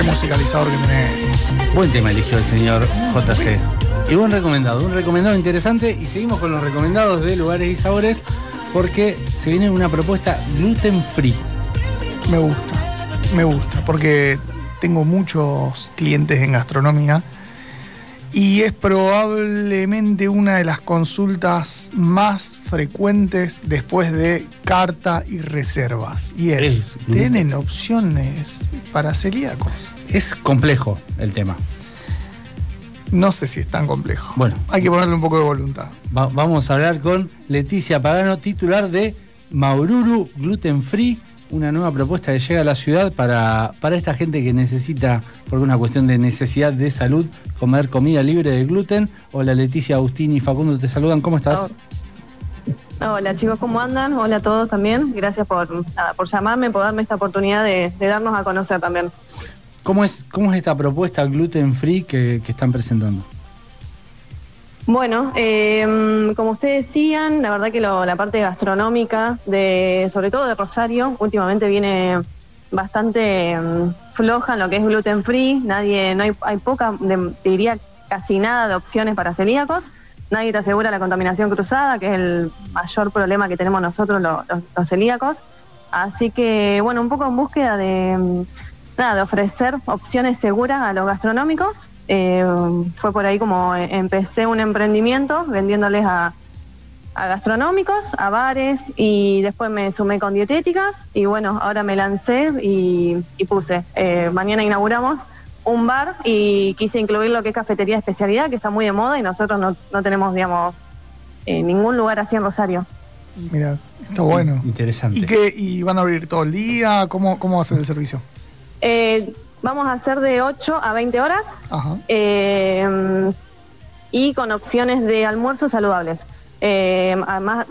Qué musicalizador que tenés. Buen tema eligió el señor JC. Y buen recomendado, un recomendado interesante. Y seguimos con los recomendados de lugares y sabores porque se viene una propuesta gluten free. Me gusta, me gusta, porque tengo muchos clientes en gastronomía y es probablemente una de las consultas más frecuentes después de carta y reservas. Y es, Es, ¿tienen opciones para celíacos? Es complejo el tema. No sé si es tan complejo. Bueno. Hay que ponerle un poco de voluntad. Va- vamos a hablar con Leticia Pagano, titular de Maururu Gluten Free, una nueva propuesta que llega a la ciudad para, para esta gente que necesita, por una cuestión de necesidad de salud, comer comida libre de gluten. Hola Leticia, Agustín y Facundo te saludan, ¿cómo estás? Hola chicos, ¿cómo andan? Hola a todos también. Gracias por, nada, por llamarme, por darme esta oportunidad de, de darnos a conocer también. ¿Cómo es, ¿Cómo es esta propuesta gluten free que, que están presentando? Bueno, eh, como ustedes decían, la verdad que lo- la parte gastronómica, de, sobre todo de Rosario, últimamente viene bastante mm, floja en lo que es gluten free. Nadie, no hay, hay poca, de- diría casi nada de opciones para celíacos. Nadie te asegura la contaminación cruzada, que es el mayor problema que tenemos nosotros lo- los, celíacos. Así que, bueno, un poco en búsqueda de, nada, de ofrecer opciones seguras a los gastronómicos. Eh, fue por ahí como eh, empecé un emprendimiento vendiéndoles a, a gastronómicos, a bares y después me sumé con dietéticas y bueno, ahora me lancé y, y puse, eh, mañana inauguramos un bar y quise incluir lo que es cafetería de especialidad, que está muy de moda y nosotros no, no tenemos, digamos, eh, ningún lugar así en Rosario. Mira, está bueno. Interesante. ¿Y qué? ¿Y van a abrir todo el día? ¿Cómo, cómo va a ser el servicio? Eh, vamos a hacer de 8 a 20 horas Ajá. eh, y con opciones de almuerzos saludables. Eh, además,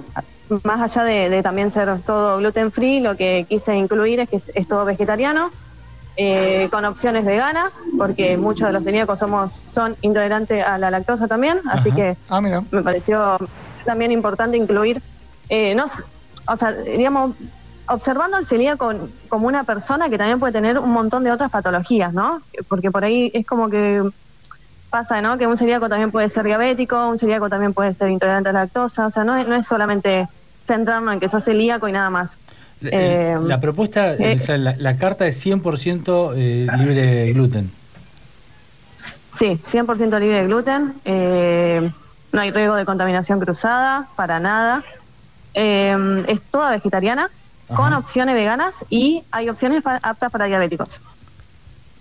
más allá de, de también ser todo gluten free, lo que quise incluir es que es, es todo vegetariano, eh, con opciones veganas, porque muchos de los celíacos somos, son intolerantes a la lactosa también, así Ajá. que Ah, me pareció también importante incluir, eh, no, o sea, digamos, observando al celíaco como una persona que también puede tener un montón de otras patologías, ¿no? Porque por ahí es como que pasa, ¿no? Que un celíaco también puede ser diabético, un celíaco también puede ser intolerante a la lactosa, o sea, no es, no es solamente centrarnos en que sos celíaco y nada más. La, Eh, la propuesta, eh, o sea, la, la carta es 100% eh, libre de gluten. Sí, 100% libre de gluten. eh, no hay riesgo de contaminación cruzada, para nada. Es toda vegetariana, con opciones veganas y hay opciones pa- aptas para diabéticos.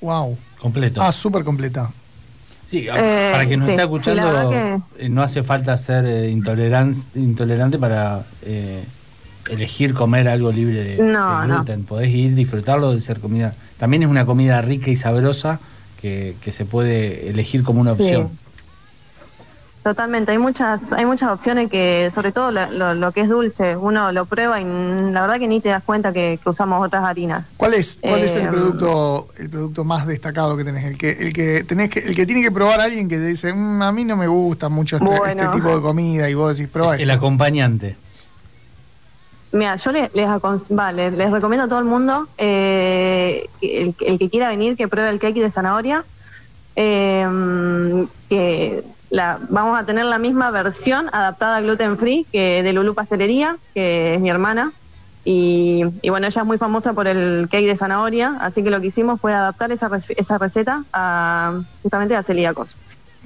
Wow. Completo. Ah, súper completa. Sí, Eh, para quien nos sí, está sí, la escuchando, eh, no hace falta ser eh, intoleran- intolerante para eh, elegir comer algo libre de, No, de no. gluten. Podés ir, disfrutarlo de ser comida. También es una comida rica y sabrosa que, que se puede elegir como una Sí. Totalmente, hay muchas, hay muchas opciones que, sobre todo lo, lo- lo que es dulce, uno lo prueba y la verdad que ni te das cuenta que, que usamos otras harinas. ¿Cuál es, cuál es el Eh, producto el producto más destacado que tenés? El que el que tenés que el que tiene que probar alguien que te dice, "Mm, a mí no me gusta mucho este, Bueno. este tipo de comida y vos decís, prueba El esto". acompañante. Mira, yo les, les, les recomiendo a todo el mundo, eh, el, el que quiera venir, que pruebe el cake de zanahoria. Eh, que la, vamos a tener la misma versión adaptada a gluten free que de Lulu Pastelería, que es mi hermana. Y, y bueno, ella es muy famosa por el cake de zanahoria, así que lo que hicimos fue adaptar esa, esa receta a, justamente a celíacos.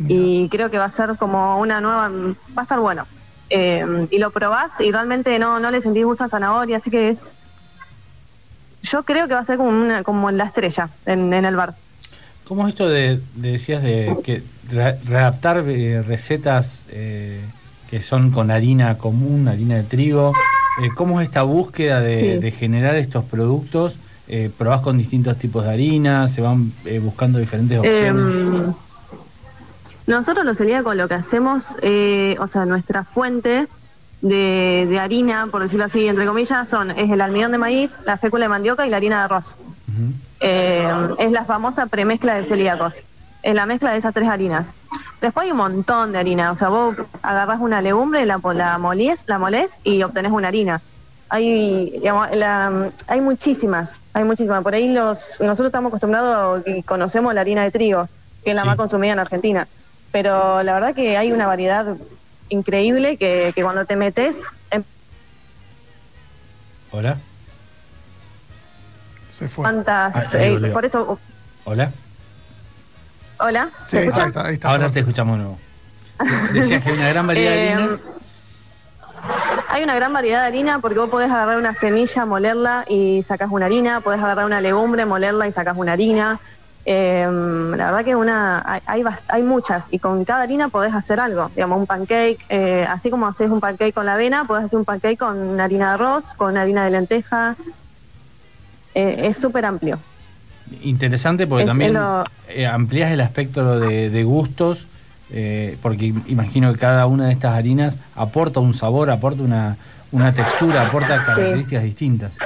Y creo que va a ser como una nueva, va a estar bueno. Eh, y lo probás y realmente no, no le sentís gusto a zanahoria, así que es, yo creo que va a ser como, una, como la estrella en, en el bar. ¿Cómo es esto de, de- decías de que re- readaptar eh, recetas eh, que son con harina común, harina de trigo? Eh, ¿Cómo es esta búsqueda de, Sí. de generar estos productos? Eh, ¿Probás con distintos tipos de harina? ¿Se van buscando diferentes opciones? Eh, nosotros los celíacos lo que hacemos, eh, o sea, nuestra fuente de, de harina, por decirlo así, entre comillas, son es el almidón de maíz, la fécula de mandioca y la harina de arroz. Eh, es la famosa premezcla de celíacos. Es la mezcla de esas tres harinas. Después hay un montón de harina. O sea, vos agarrás una legumbre, la, la molés, la molés y obtenés una harina. hay, digamos, la- hay muchísimas, hay muchísimas. Por ahí los, nosotros estamos acostumbrados y conocemos la harina de trigo, que es la Sí. más consumida en Argentina. Pero la verdad que hay una variedad increíble que, que cuando te metes, em- Hola, Se fue. Ah, ahí eh, por eso, hola. hola, Sí, está, ahí está. Ahora te escuchamos de nuevo. Decías que hay una gran variedad de Eh, harinas. Hay una gran variedad de harina porque vos podés agarrar una semilla, molerla y sacás una harina, podés agarrar una legumbre, molerla y sacás una harina. Eh, la verdad que una hay, hay, bast- hay muchas y con cada harina podés hacer algo, digamos un pancake, eh, así como haces un pancake con la avena, podés hacer un pancake con una harina de arroz, con harina de lenteja. Eh, es súper amplio. Interesante porque es- también lo- eh, amplías el espectro de, de gustos, eh, porque im- imagino que cada una de estas harinas aporta un sabor, aporta una, una textura, aporta Sí. características distintas.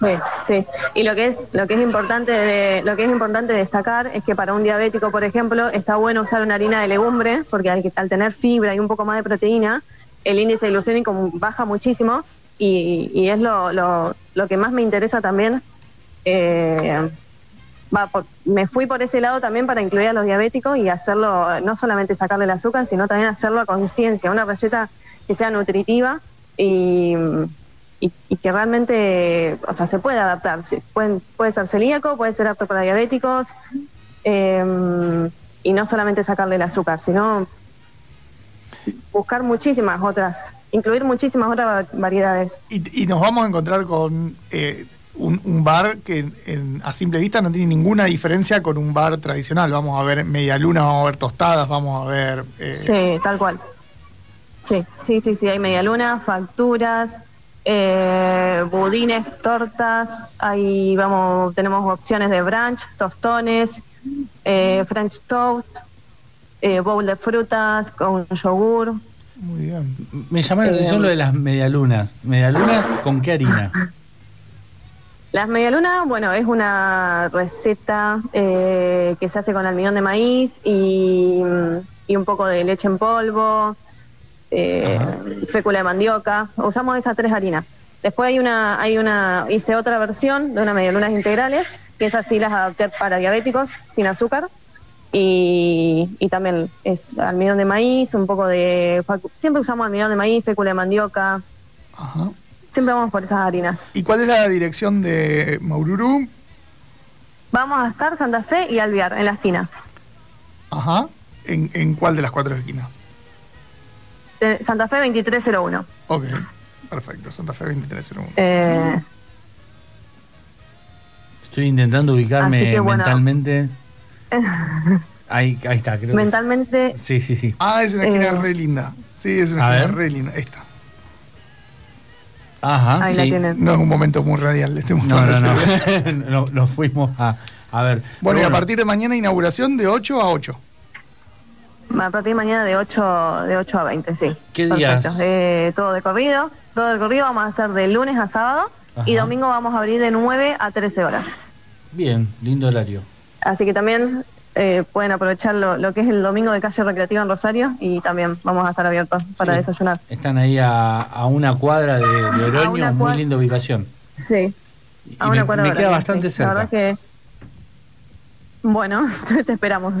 Sí, sí. Y lo que es lo que es importante de, lo que es importante destacar es que para un diabético, por ejemplo, está bueno usar una harina de legumbre porque al, al tener fibra y un poco más de proteína, el índice glucémico baja muchísimo y, y es lo, lo, lo que más me interesa también. Eh, me fui por ese lado también para incluir a los diabéticos y hacerlo, no solamente sacarle el azúcar, sino también hacerlo a conciencia, una receta que sea nutritiva y, que realmente, o sea, se puede adaptar. Puede ser celíaco, puede ser apto para diabéticos eh, y no solamente sacarle el azúcar, sino buscar muchísimas otras, incluir muchísimas otras va- variedades. Y, y nos vamos a encontrar con eh, un, un bar que en- a simple vista no tiene ninguna diferencia con un bar tradicional. Vamos a ver media luna, vamos a ver tostadas, vamos a ver... eh, Sí, tal cual. Sí, sí, sí, sí, hay media luna, facturas, eh, budines, tortas, ahí vamos, tenemos opciones de brunch, tostones, eh, French toast, eh, bowl de frutas con yogur. Muy bien. Me llama la atención lo de las medialunas. ¿Medialunas con qué harina? Las medialunas, bueno, es una receta eh, que se hace con almidón de maíz y, y un poco de leche en polvo, eh, fécula de mandioca. Usamos esas tres harinas. Después hay una, hay una, hice otra versión de unas medialunas integrales, que esas sí las adapté para diabéticos, sin azúcar. Y, y también es almidón de maíz, un poco de... Siempre usamos almidón de maíz, fécula de mandioca, Ajá. Siempre vamos por esas harinas. ¿Y cuál es la dirección de Maururu? Vamos a estar Santa Fe y Alvear, en la esquina. Ajá. ¿En, en cuál de las cuatro esquinas? De Santa Fe 2301. Ok, perfecto. Santa Fe 2301. Eh, Estoy intentando ubicarme Así que bueno. mentalmente. Ahí, ahí está, creo. que- mentalmente, Sí, sí, sí. Ah, es una esquina Eh. re linda. Sí, es una esquina ver. re linda. Esta. Ajá, ahí la sí. tienen. No es un momento muy radial, le estoy No, no, no. no. Nos fuimos a, a ver. Bueno, y Pero a partir de mañana inauguración de 8 a 8. a partir de mañana de 8, de 8 a 20, sí. ¿Qué Perfecto. días? Eh, todo de corrido. Todo de corrido vamos a hacer de lunes a sábado y Ajá. domingo vamos a abrir de 9 a 13 horas. Bien, lindo horario. Así que también eh, pueden aprovechar lo, lo que es el domingo de calle recreativa en Rosario y también vamos a estar abiertos para Sí. desayunar. Están ahí a, a una cuadra de, de Oroño, muy cua- linda ubicación. Sí. Y A me, una cuadra me queda bastante sí. La cerca. verdad que. Bueno, te esperamos.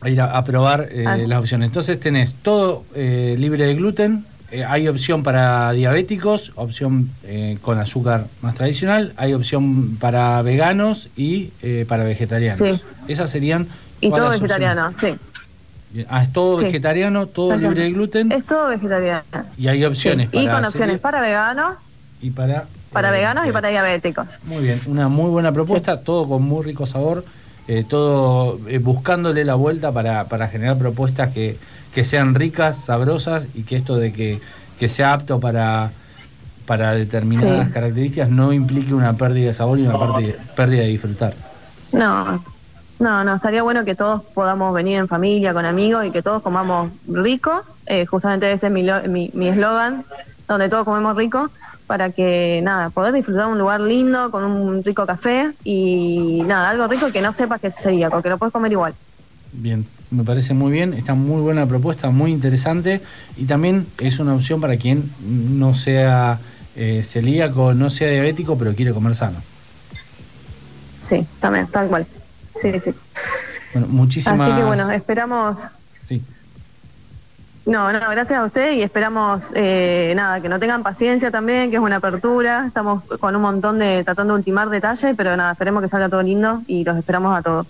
a ir a, a probar eh, las opciones. Entonces tenés todo eh, libre de gluten, eh, hay opción para diabéticos, opción eh, con azúcar más tradicional, hay opción para veganos y eh, para vegetarianos. Sí. Esas serían... Y todo vegetariano, opciones. sí. Ah, es todo Sí. vegetariano, todo libre de gluten Es todo vegetariano. y hay opciones Sí, Y para con opciones para veganos, y para... para eh, veganos y para diabéticos. Muy bien, una muy buena propuesta, todo con muy rico sabor, todo buscándole la vuelta para, para generar propuestas que, que sean ricas, sabrosas y que esto de que, que sea apto para, para determinadas Sí. características no implique una pérdida de sabor y una parte- pérdida de disfrutar. No, no, no, estaría bueno que todos podamos venir en familia, con amigos y que todos comamos rico. Eh, justamente ese es mi lo- mi mi eslogan, donde todos comemos rico, para que, nada, poder disfrutar de un lugar lindo, con un rico café y nada, algo rico que no sepas que es celíaco, que lo puedes comer igual. Bien, me parece muy bien, está muy buena propuesta, muy interesante y también es una opción para quien no sea eh, celíaco no sea diabético, pero quiere comer sano. Sí, también, tal cual. Sí, sí. Bueno, muchísimas Así que bueno, esperamos. Sí. No, no, gracias a usted y esperamos, eh, nada, que no tengan paciencia también, que es una apertura. Estamos con un montón de, tratando de ultimar detalles, pero nada, esperemos que salga todo lindo y los esperamos a todos.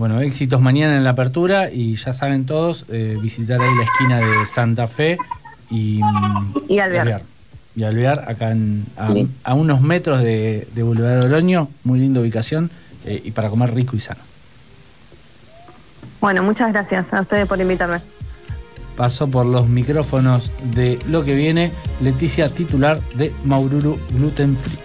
Bueno, éxitos mañana en la apertura y ya saben todos, eh, visitar ahí la esquina de Santa Fe y, Y Alvear. Y Alvear, acá en- a, Sí. a unos metros de, de Boulevard Oroño, muy linda ubicación eh, y para comer rico y sano. Bueno, muchas gracias a ustedes por invitarme. Pasó por los micrófonos de lo que viene Leticia, titular de Maururu Gluten Free.